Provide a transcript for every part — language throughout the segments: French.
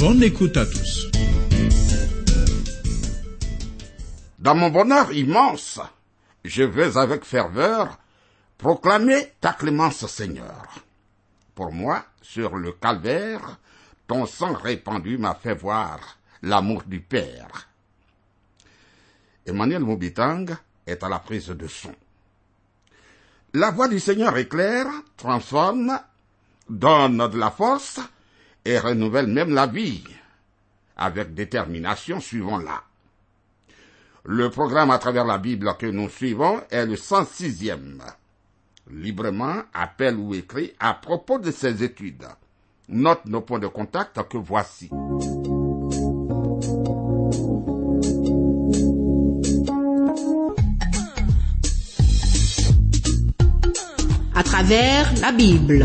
Bonne écoute à tous. Dans mon bonheur immense, je veux avec ferveur proclamer ta clémence Seigneur. Pour moi, sur le calvaire, ton sang répandu m'a fait voir l'amour du Père. Emmanuel Moubitang est à la prise de son. La voix du Seigneur éclaire, transforme, donne de la force et renouvelle même la vie, avec détermination suivant-la. Le programme à travers la Bible que nous suivons est le 106e. Librement, appel ou écrit à propos de ces études. Note nos points de contact que voici. À travers la Bible.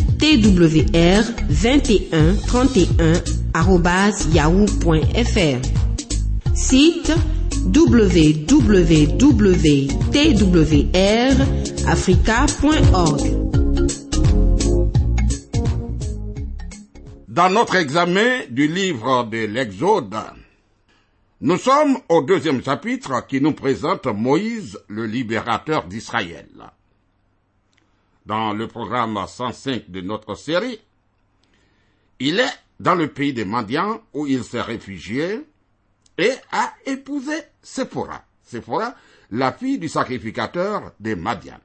twr 21 31 yahoo.fr. Site www.twrafrica.org. Dans notre examen du livre de l'Exode, nous sommes au deuxième chapitre qui nous présente Moïse, le libérateur d'Israël. Dans le programme 105 de notre série, il est dans le pays des Mandians où il s'est réfugié et a épousé Séphora. Séphora, la fille du sacrificateur des Madian.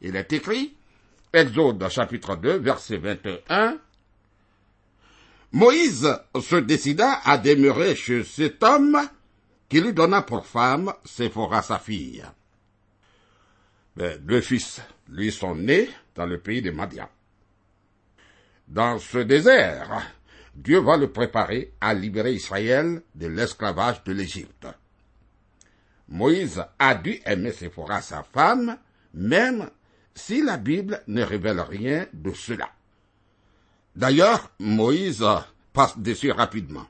Il est écrit, Exode chapitre 2, verset 21, Moïse se décida à demeurer chez cet homme qui lui donna pour femme Séphora sa fille. Mais deux fils lui sont nés dans le pays des Madian. Dans ce désert, Dieu va le préparer à libérer Israël de l'esclavage de l'Égypte. Moïse a dû aimer Séphora sa femme, même si la Bible ne révèle rien de cela. D'ailleurs, Moïse passe dessus rapidement.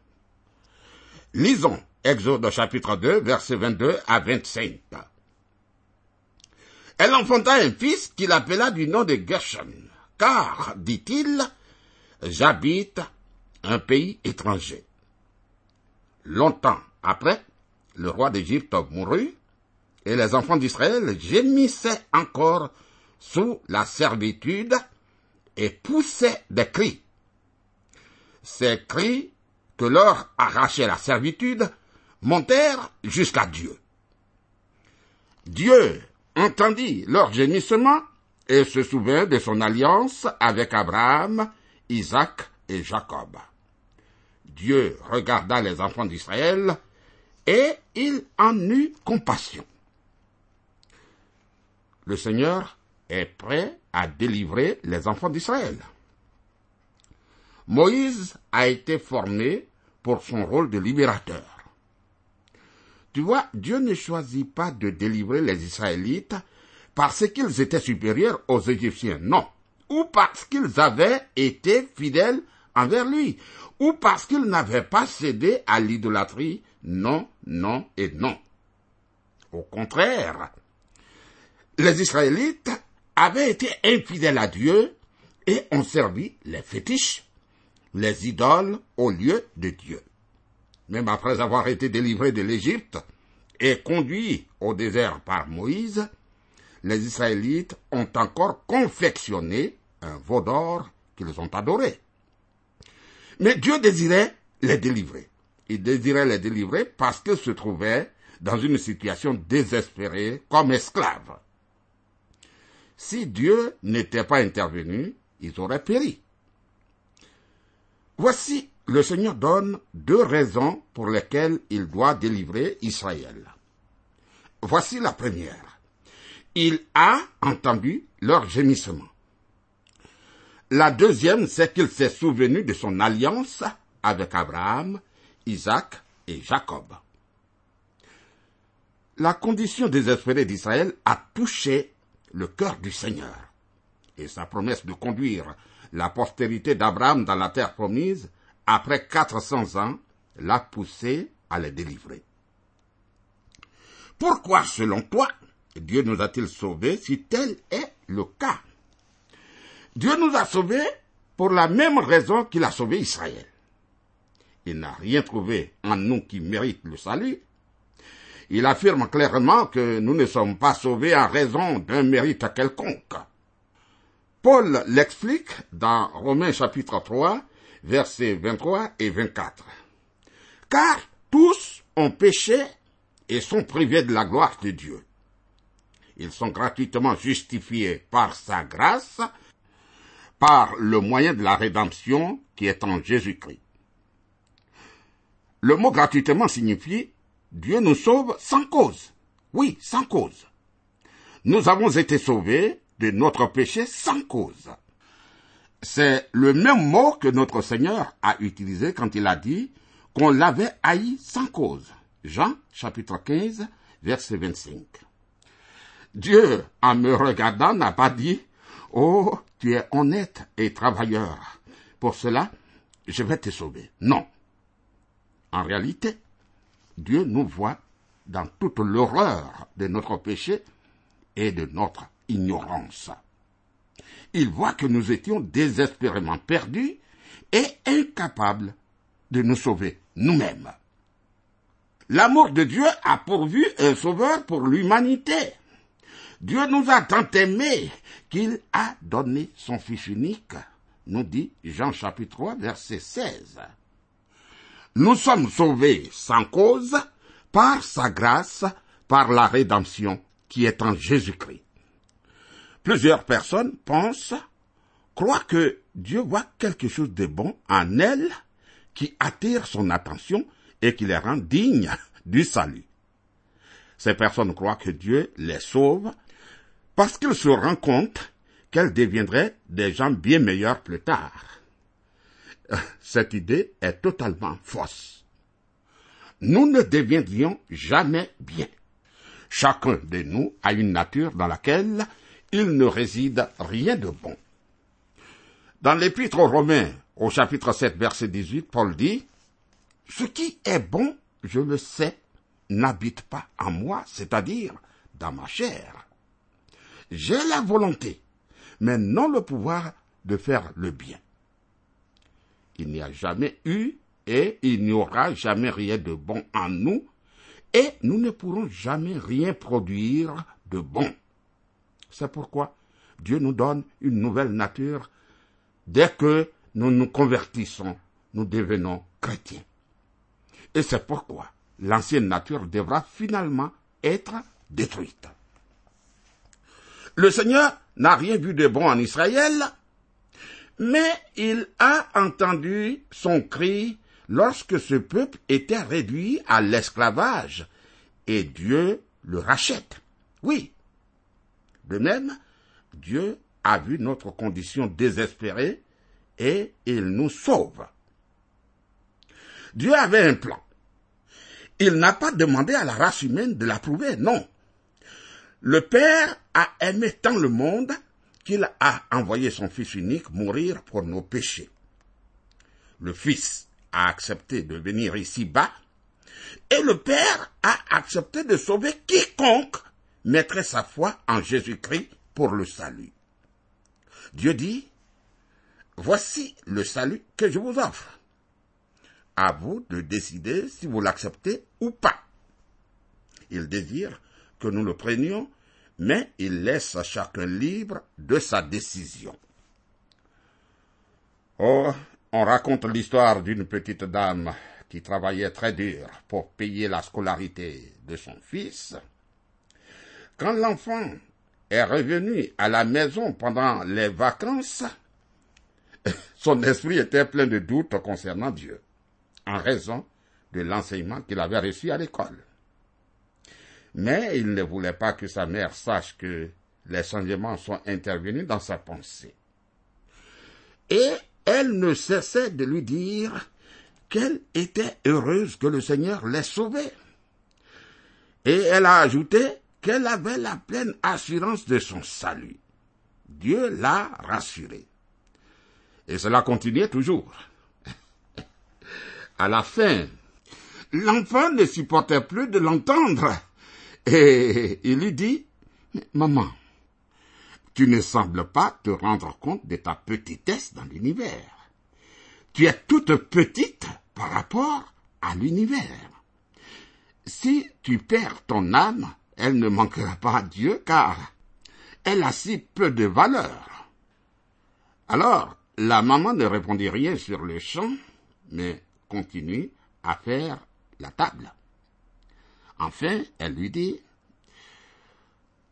Lisons Exode chapitre 2, versets 22 à 25. Elle enfanta un fils qu'il appela du nom de Gershon, car, dit-il, j'habite un pays étranger. Longtemps après, le roi d'Égypte mourut, et les enfants d'Israël gémissaient encore sous la servitude et poussaient des cris. Ces cris que leur arrachait la servitude montèrent jusqu'à Dieu. Dieu entendit leur gémissement et se souvint de son alliance avec Abraham, Isaac et Jacob. Dieu regarda les enfants d'Israël et il en eut compassion. Le Seigneur est prêt à délivrer les enfants d'Israël. Moïse a été formé pour son rôle de libérateur. Tu vois, Dieu ne choisit pas de délivrer les Israélites parce qu'ils étaient supérieurs aux Égyptiens, non, ou parce qu'ils avaient été fidèles envers lui, ou parce qu'ils n'avaient pas cédé à l'idolâtrie, non, non et non. Au contraire, les Israélites avaient été infidèles à Dieu et ont servi les fétiches, les idoles au lieu de Dieu. Même après avoir été délivrés de l'Égypte et conduits au désert par Moïse, les Israélites ont encore confectionné un veau d'or qu'ils ont adoré. Mais Dieu désirait les délivrer. il désirait les délivrer parce qu'ils se trouvaient dans une situation désespérée comme esclaves. Si Dieu n'était pas intervenu, ils auraient péri. Voici, le Seigneur donne deux raisons pour lesquelles il doit délivrer Israël. Voici la première. Il a entendu leur gémissement. La deuxième, c'est qu'il s'est souvenu de son alliance avec Abraham, Isaac et Jacob. La condition désespérée d'Israël a touché le cœur du Seigneur. Et sa promesse de conduire la postérité d'Abraham dans la terre promise, après quatre cents ans, l'a poussé à les délivrer. Pourquoi, selon toi, Dieu nous a-t-il sauvés si tel est le cas? Dieu nous a sauvés pour la même raison qu'il a sauvé Israël. Il n'a rien trouvé en nous qui mérite le salut. Il affirme clairement que nous ne sommes pas sauvés en raison d'un mérite quelconque. Paul l'explique dans Romains chapitre 3, versets 23 et 24. Car tous ont péché et sont privés de la gloire de Dieu. Ils sont gratuitement justifiés par sa grâce, par le moyen de la rédemption qui est en Jésus-Christ. Le mot gratuitement signifie Dieu nous sauve sans cause. Oui, sans cause. Nous avons été sauvés de notre péché sans cause. C'est le même mot que notre Seigneur a utilisé quand il a dit qu'on l'avait haï sans cause. Jean chapitre 15 verset 25. Dieu, en me regardant, n'a pas dit Oh, tu es honnête et travailleur. Pour cela, je vais te sauver. Non. En réalité, Dieu nous voit dans toute l'horreur de notre péché et de notre ignorance. Il voit que nous étions désespérément perdus et incapables de nous sauver nous-mêmes. L'amour de Dieu a pourvu un sauveur pour l'humanité. Dieu nous a tant aimés qu'il a donné son Fils unique, nous dit Jean chapitre 3 verset 16. Nous sommes sauvés sans cause par sa grâce, par la rédemption qui est en Jésus-Christ. Plusieurs personnes pensent, croient que Dieu voit quelque chose de bon en elles qui attire son attention et qui les rend dignes du salut. Ces personnes croient que Dieu les sauve parce qu'ils se rendent compte qu'elles deviendraient des gens bien meilleurs plus tard cette idée est totalement fausse. Nous ne deviendrions jamais bien. Chacun de nous a une nature dans laquelle il ne réside rien de bon. Dans l'épître aux Romains, au chapitre 7, verset 18, Paul dit, Ce qui est bon, je le sais, n'habite pas en moi, c'est-à-dire dans ma chair. J'ai la volonté, mais non le pouvoir de faire le bien il n'y a jamais eu et il n'y aura jamais rien de bon en nous, et nous ne pourrons jamais rien produire de bon. C'est pourquoi Dieu nous donne une nouvelle nature. Dès que nous nous convertissons, nous devenons chrétiens. Et c'est pourquoi l'ancienne nature devra finalement être détruite. Le Seigneur n'a rien vu de bon en Israël, mais il a entendu son cri lorsque ce peuple était réduit à l'esclavage, et Dieu le rachète. Oui. De même, Dieu a vu notre condition désespérée et il nous sauve. Dieu avait un plan. Il n'a pas demandé à la race humaine de l'approuver, non. Le Père a aimé tant le monde qu'il a envoyé son Fils unique mourir pour nos péchés. Le Fils a accepté de venir ici-bas, et le Père a accepté de sauver quiconque mettrait sa foi en Jésus-Christ pour le salut. Dieu dit, Voici le salut que je vous offre. À vous de décider si vous l'acceptez ou pas. Il désire que nous le prenions mais il laisse chacun libre de sa décision. Oh, on raconte l'histoire d'une petite dame qui travaillait très dur pour payer la scolarité de son fils, quand l'enfant est revenu à la maison pendant les vacances, son esprit était plein de doutes concernant Dieu, en raison de l'enseignement qu'il avait reçu à l'école. Mais il ne voulait pas que sa mère sache que les changements sont intervenus dans sa pensée. Et elle ne cessait de lui dire qu'elle était heureuse que le Seigneur l'ait sauvée. Et elle a ajouté qu'elle avait la pleine assurance de son salut. Dieu l'a rassurée. Et cela continuait toujours. À la fin, l'enfant ne supportait plus de l'entendre. Et il lui dit, Maman, tu ne sembles pas te rendre compte de ta petitesse dans l'univers. Tu es toute petite par rapport à l'univers. Si tu perds ton âme, elle ne manquera pas à Dieu car elle a si peu de valeur. Alors, la maman ne répondit rien sur le champ, mais continue à faire la table. Enfin, elle lui dit,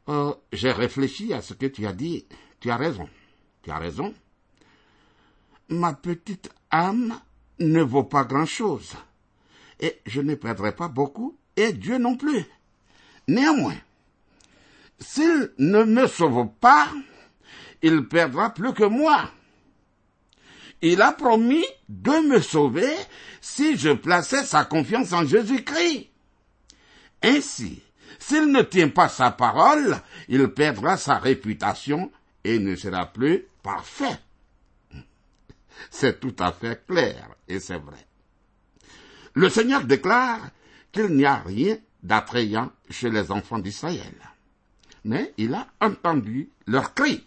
oh, j'ai réfléchi à ce que tu as dit. Tu as raison. Tu as raison. Ma petite âme ne vaut pas grand-chose. Et je ne perdrai pas beaucoup, et Dieu non plus. Néanmoins, s'il ne me sauve pas, il perdra plus que moi. Il a promis de me sauver si je plaçais sa confiance en Jésus-Christ. Ainsi, s'il ne tient pas sa parole, il perdra sa réputation et ne sera plus parfait. C'est tout à fait clair et c'est vrai. Le Seigneur déclare qu'il n'y a rien d'attrayant chez les enfants d'Israël. Mais il a entendu leurs cris.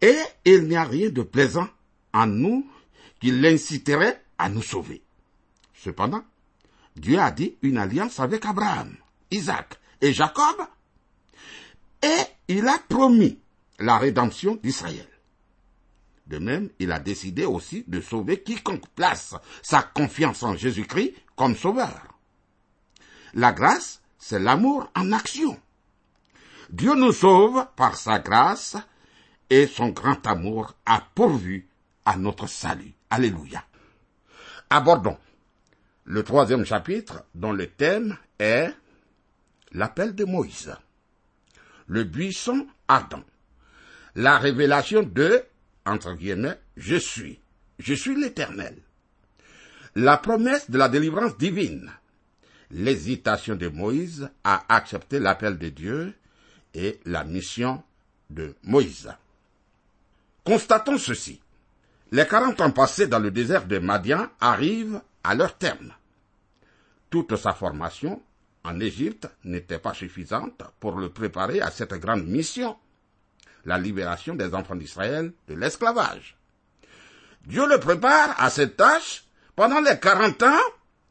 Et il n'y a rien de plaisant en nous qui l'inciterait à nous sauver. Cependant, Dieu a dit une alliance avec Abraham, Isaac et Jacob, et il a promis la rédemption d'Israël. De même, il a décidé aussi de sauver quiconque place sa confiance en Jésus-Christ comme sauveur. La grâce, c'est l'amour en action. Dieu nous sauve par sa grâce et son grand amour a pourvu à notre salut. Alléluia. Abordons le troisième chapitre dont le thème est l'appel de Moïse, le buisson ardent, la révélation de, entre guillemets, je suis, je suis l'Éternel, la promesse de la délivrance divine, l'hésitation de Moïse à accepter l'appel de Dieu et la mission de Moïse. Constatons ceci. Les quarante ans passés dans le désert de Madian arrivent à leur terme. Toute sa formation en Égypte n'était pas suffisante pour le préparer à cette grande mission, la libération des enfants d'Israël de l'esclavage. Dieu le prépare à cette tâche pendant les quarante ans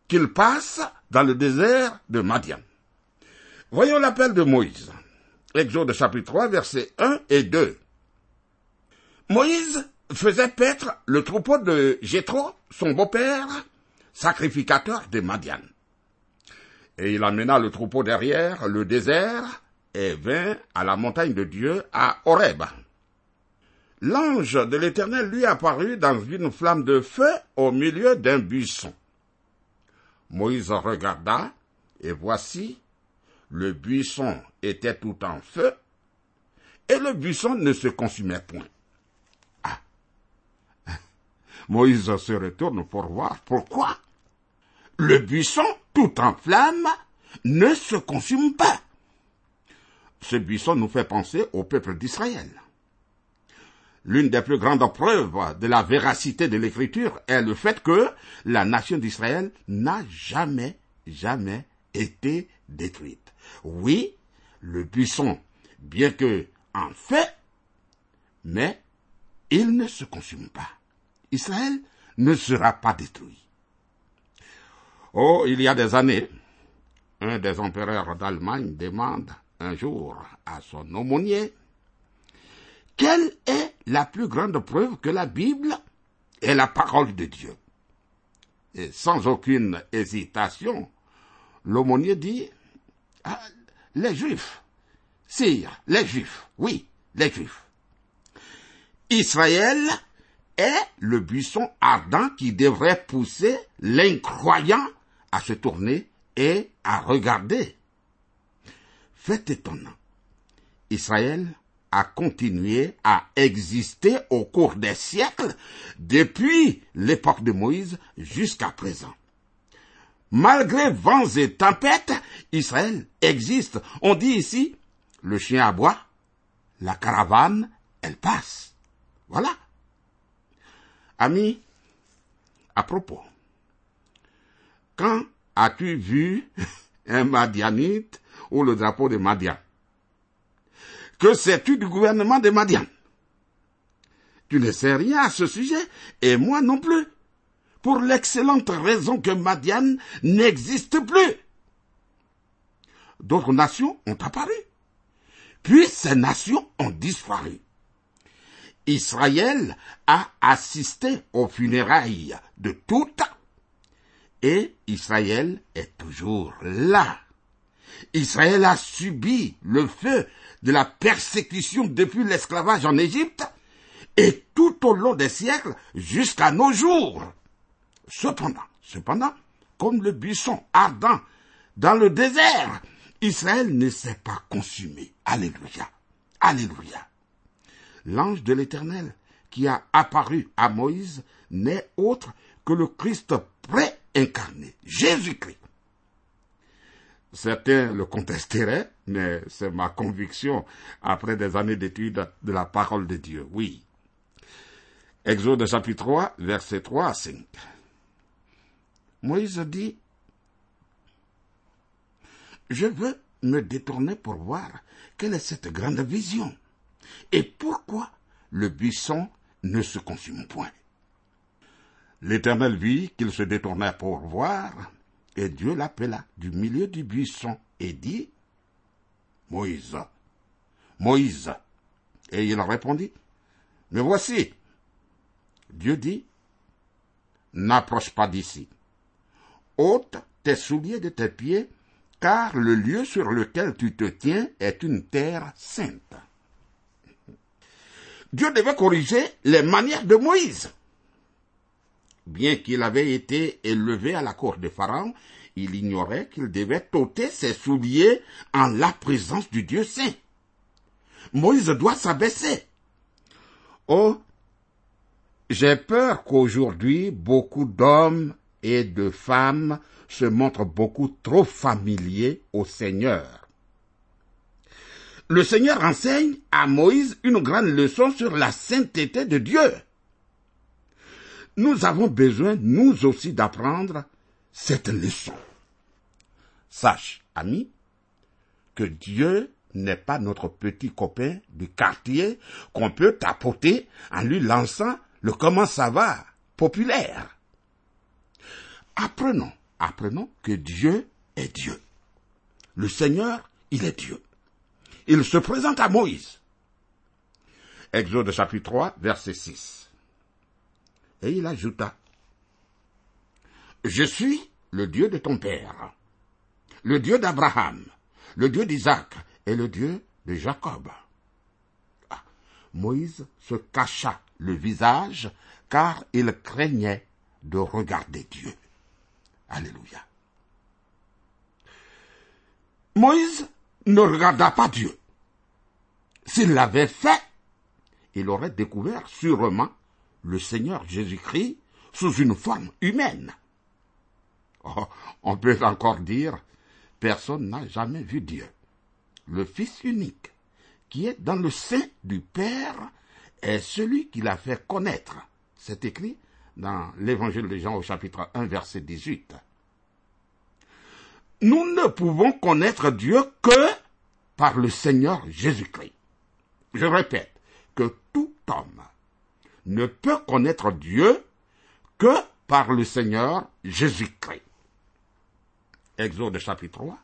qu'il passe dans le désert de Madian. Voyons l'appel de Moïse. Exode chapitre 3, versets 1 et 2. Moïse faisait paître le troupeau de Jétro, son beau-père, sacrificateur de Madian. Et il amena le troupeau derrière le désert et vint à la montagne de Dieu à Horeb. L'ange de l'Éternel lui apparut dans une flamme de feu au milieu d'un buisson. Moïse regarda, et voici, le buisson était tout en feu, et le buisson ne se consumait point. Ah. Moïse se retourne pour voir pourquoi. Le buisson, tout en flamme, ne se consume pas. Ce buisson nous fait penser au peuple d'Israël. L'une des plus grandes preuves de la véracité de l'écriture est le fait que la nation d'Israël n'a jamais, jamais été détruite. Oui, le buisson, bien que en fait, mais il ne se consume pas. Israël ne sera pas détruit. Oh, il y a des années, un des empereurs d'Allemagne demande un jour à son aumônier quelle est la plus grande preuve que la Bible est la parole de Dieu? Et sans aucune hésitation, l'aumônier dit, ah, les Juifs, sire, les Juifs, oui, les Juifs. Israël est le buisson ardent qui devrait pousser l'incroyant à se tourner et à regarder. Fait étonnant. Israël a continué à exister au cours des siècles depuis l'époque de Moïse jusqu'à présent. Malgré vents et tempêtes, Israël existe. On dit ici, le chien aboie, la caravane, elle passe. Voilà. Ami, à propos, quand as-tu vu un Madianite ou le drapeau de Madian? Que sais-tu du gouvernement de Madian? Tu ne sais rien à ce sujet, et moi non plus, pour l'excellente raison que Madian n'existe plus. D'autres nations ont apparu, puis ces nations ont disparu. Israël a assisté aux funérailles de toutes et Israël est toujours là. Israël a subi le feu de la persécution depuis l'esclavage en Égypte et tout au long des siècles jusqu'à nos jours. Cependant, cependant, comme le buisson ardent dans le désert, Israël ne s'est pas consumé. Alléluia. Alléluia l'ange de l'Éternel qui a apparu à Moïse n'est autre que le Christ pré-incarné, Jésus-Christ. Certains le contesteraient, mais c'est ma conviction après des années d'études de la parole de Dieu, oui. Exode chapitre 3, versets 3 à 5. Moïse dit, Je veux me détourner pour voir quelle est cette grande vision et pourquoi le buisson ne se consume point L'Éternel vit qu'il se détournait pour voir, et Dieu l'appela du milieu du buisson et dit, Moïse, Moïse. Et il répondit, Mais voici. Dieu dit, N'approche pas d'ici. ôte tes souliers de tes pieds, car le lieu sur lequel tu te tiens est une terre sainte. Dieu devait corriger les manières de Moïse. Bien qu'il avait été élevé à la cour de Pharaon, il ignorait qu'il devait ôter ses souliers en la présence du Dieu saint. Moïse doit s'abaisser. Oh, j'ai peur qu'aujourd'hui beaucoup d'hommes et de femmes se montrent beaucoup trop familiers au Seigneur le Seigneur enseigne à Moïse une grande leçon sur la sainteté de Dieu. Nous avons besoin, nous aussi, d'apprendre cette leçon. Sache, ami, que Dieu n'est pas notre petit copain du quartier qu'on peut tapoter en lui lançant le comment ça va populaire. Apprenons, apprenons que Dieu est Dieu. Le Seigneur, il est Dieu il se présente à Moïse. Exode chapitre 3, verset 6. Et il ajouta, Je suis le Dieu de ton père, le Dieu d'Abraham, le Dieu d'Isaac et le Dieu de Jacob. Ah, Moïse se cacha le visage car il craignait de regarder Dieu. Alléluia. Moïse ne regarda pas Dieu. S'il l'avait fait, il aurait découvert sûrement le Seigneur Jésus-Christ sous une forme humaine. Oh, on peut encore dire, personne n'a jamais vu Dieu. Le Fils unique, qui est dans le sein du Père, est celui qui l'a fait connaître. C'est écrit dans l'Évangile de Jean au chapitre 1, verset 18 nous ne pouvons connaître Dieu que par le Seigneur Jésus-Christ. Je répète que tout homme ne peut connaître Dieu que par le Seigneur Jésus-Christ. Exode chapitre 3,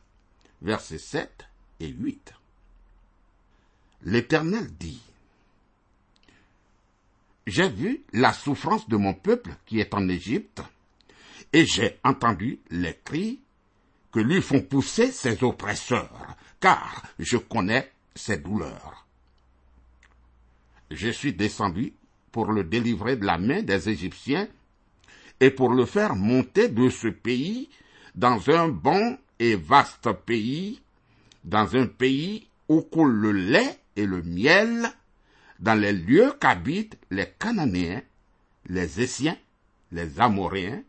versets 7 et 8. L'Éternel dit, J'ai vu la souffrance de mon peuple qui est en Égypte, et j'ai entendu les cris que lui font pousser ses oppresseurs, car je connais ses douleurs. Je suis descendu pour le délivrer de la main des Égyptiens et pour le faire monter de ce pays dans un bon et vaste pays, dans un pays où coule le lait et le miel, dans les lieux qu'habitent les Cananéens, les Essiens, les Amoréens,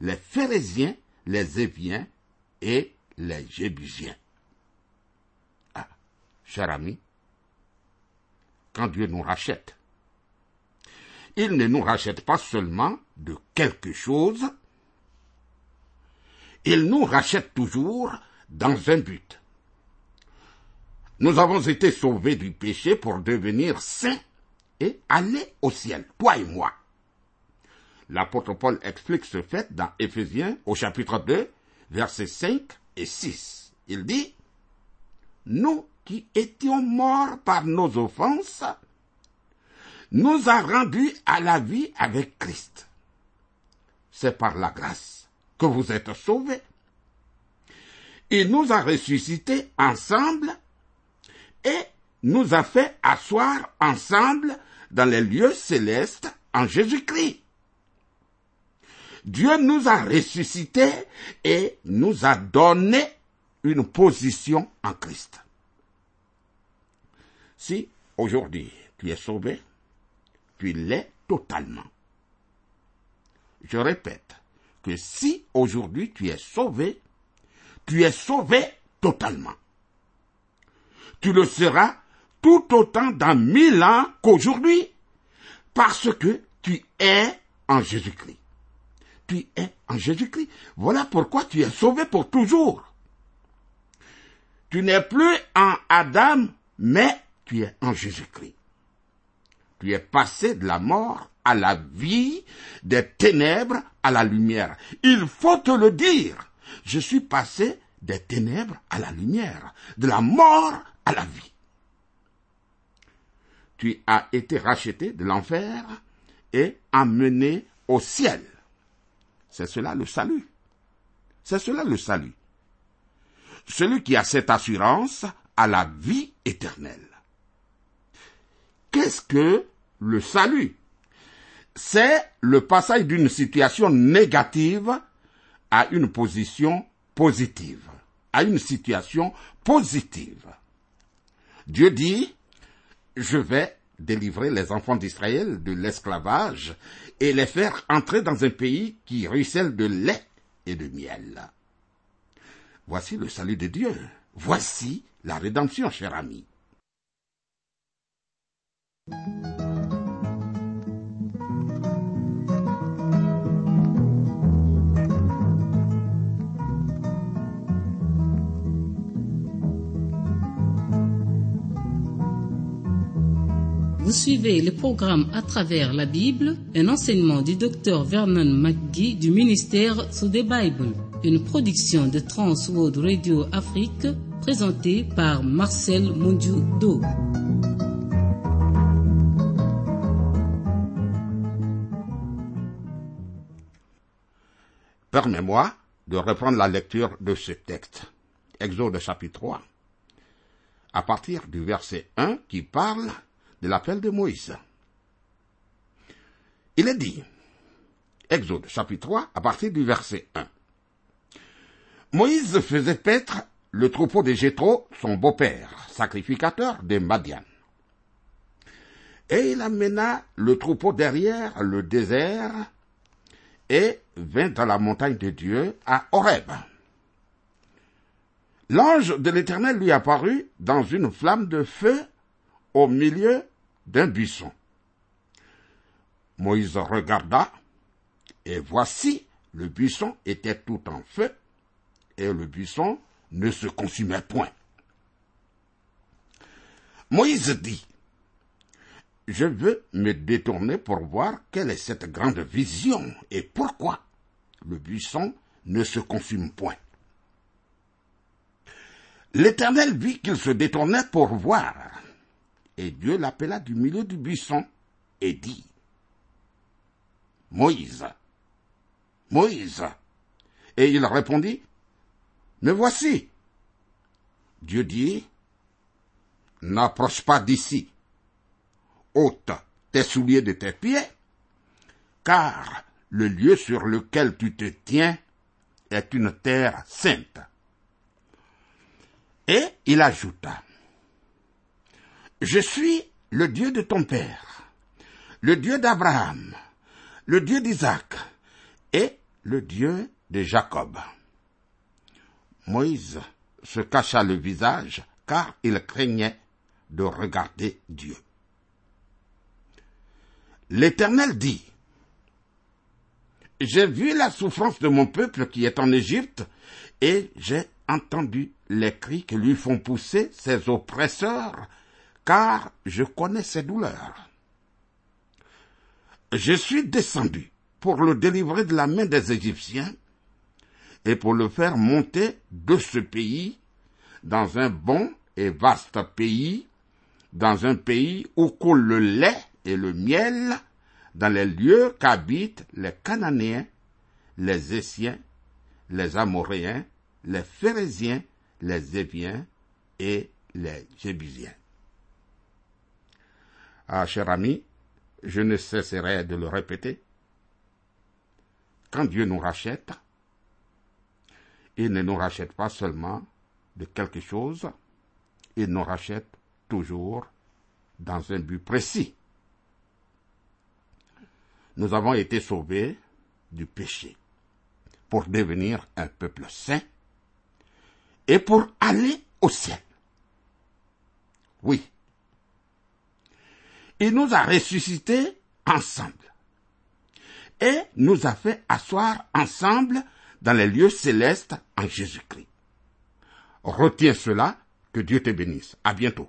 les Phérésiens, les Éviens et les Jébusiens. Ah, cher ami, quand Dieu nous rachète, il ne nous rachète pas seulement de quelque chose, il nous rachète toujours dans un but. Nous avons été sauvés du péché pour devenir saints et aller au ciel, toi et moi. L'apôtre Paul explique ce fait dans Éphésiens au chapitre 2, versets 5 et 6. Il dit, Nous qui étions morts par nos offenses, nous a rendus à la vie avec Christ. C'est par la grâce que vous êtes sauvés. Il nous a ressuscités ensemble et nous a fait asseoir ensemble dans les lieux célestes en Jésus-Christ. Dieu nous a ressuscités et nous a donné une position en Christ. Si aujourd'hui tu es sauvé, tu l'es totalement. Je répète que si aujourd'hui tu es sauvé, tu es sauvé totalement. Tu le seras tout autant dans mille ans qu'aujourd'hui, parce que tu es en Jésus-Christ. Tu es en Jésus-Christ. Voilà pourquoi tu es sauvé pour toujours. Tu n'es plus en Adam, mais tu es en Jésus-Christ. Tu es passé de la mort à la vie, des ténèbres à la lumière. Il faut te le dire. Je suis passé des ténèbres à la lumière, de la mort à la vie. Tu as été racheté de l'enfer et amené au ciel. C'est cela le salut. C'est cela le salut. Celui qui a cette assurance a la vie éternelle. Qu'est-ce que le salut C'est le passage d'une situation négative à une position positive, à une situation positive. Dieu dit, je vais délivrer les enfants d'Israël de l'esclavage et les faire entrer dans un pays qui ruisselle de lait et de miel. Voici le salut de Dieu. Voici la rédemption, cher ami. Vous suivez le programme à travers la Bible, un enseignement du docteur Vernon McGee du ministère sous des Bible, une production de Trans World Radio Afrique présentée par Marcel Mondiou-Do. Permets-moi de reprendre la lecture de ce texte. Exode chapitre 3. À partir du verset 1 qui parle de l'appel de Moïse. Il est dit, Exode chapitre 3, à partir du verset 1. Moïse faisait paître le troupeau de Jétro, son beau-père, sacrificateur de Madian. Et il amena le troupeau derrière le désert et vint dans la montagne de Dieu à Horeb. L'ange de l'Éternel lui apparut dans une flamme de feu au milieu d'un buisson. Moïse regarda, et voici, le buisson était tout en feu, et le buisson ne se consumait point. Moïse dit, Je veux me détourner pour voir quelle est cette grande vision et pourquoi le buisson ne se consume point. L'Éternel vit qu'il se détournait pour voir, et Dieu l'appela du milieu du buisson et dit, Moïse, Moïse. Et il répondit, Me voici. Dieu dit, N'approche pas d'ici. Ôte tes souliers de tes pieds, car le lieu sur lequel tu te tiens est une terre sainte. Et il ajouta, Je suis le Dieu de ton père, le Dieu d'Abraham, le Dieu d'Isaac et le Dieu de Jacob. Moïse se cacha le visage car il craignait de regarder Dieu. L'Éternel dit, J'ai vu la souffrance de mon peuple qui est en Égypte, et j'ai entendu les cris que lui font pousser ses oppresseurs, car je connais ses douleurs. Je suis descendu pour le délivrer de la main des Égyptiens et pour le faire monter de ce pays dans un bon et vaste pays, dans un pays où coule le lait et le miel, dans les lieux qu'habitent les Cananéens, les Essiens, les Amoréens, les Phérésiens, les Éviens et les Jébusiens. Ah, cher ami, je ne cesserai de le répéter. Quand Dieu nous rachète, il ne nous rachète pas seulement de quelque chose, il nous rachète toujours dans un but précis. Nous avons été sauvés du péché pour devenir un peuple saint et pour aller au ciel. Oui. Il nous a ressuscités ensemble et nous a fait asseoir ensemble dans les lieux célestes en Jésus-Christ. Retiens cela, que Dieu te bénisse. À bientôt.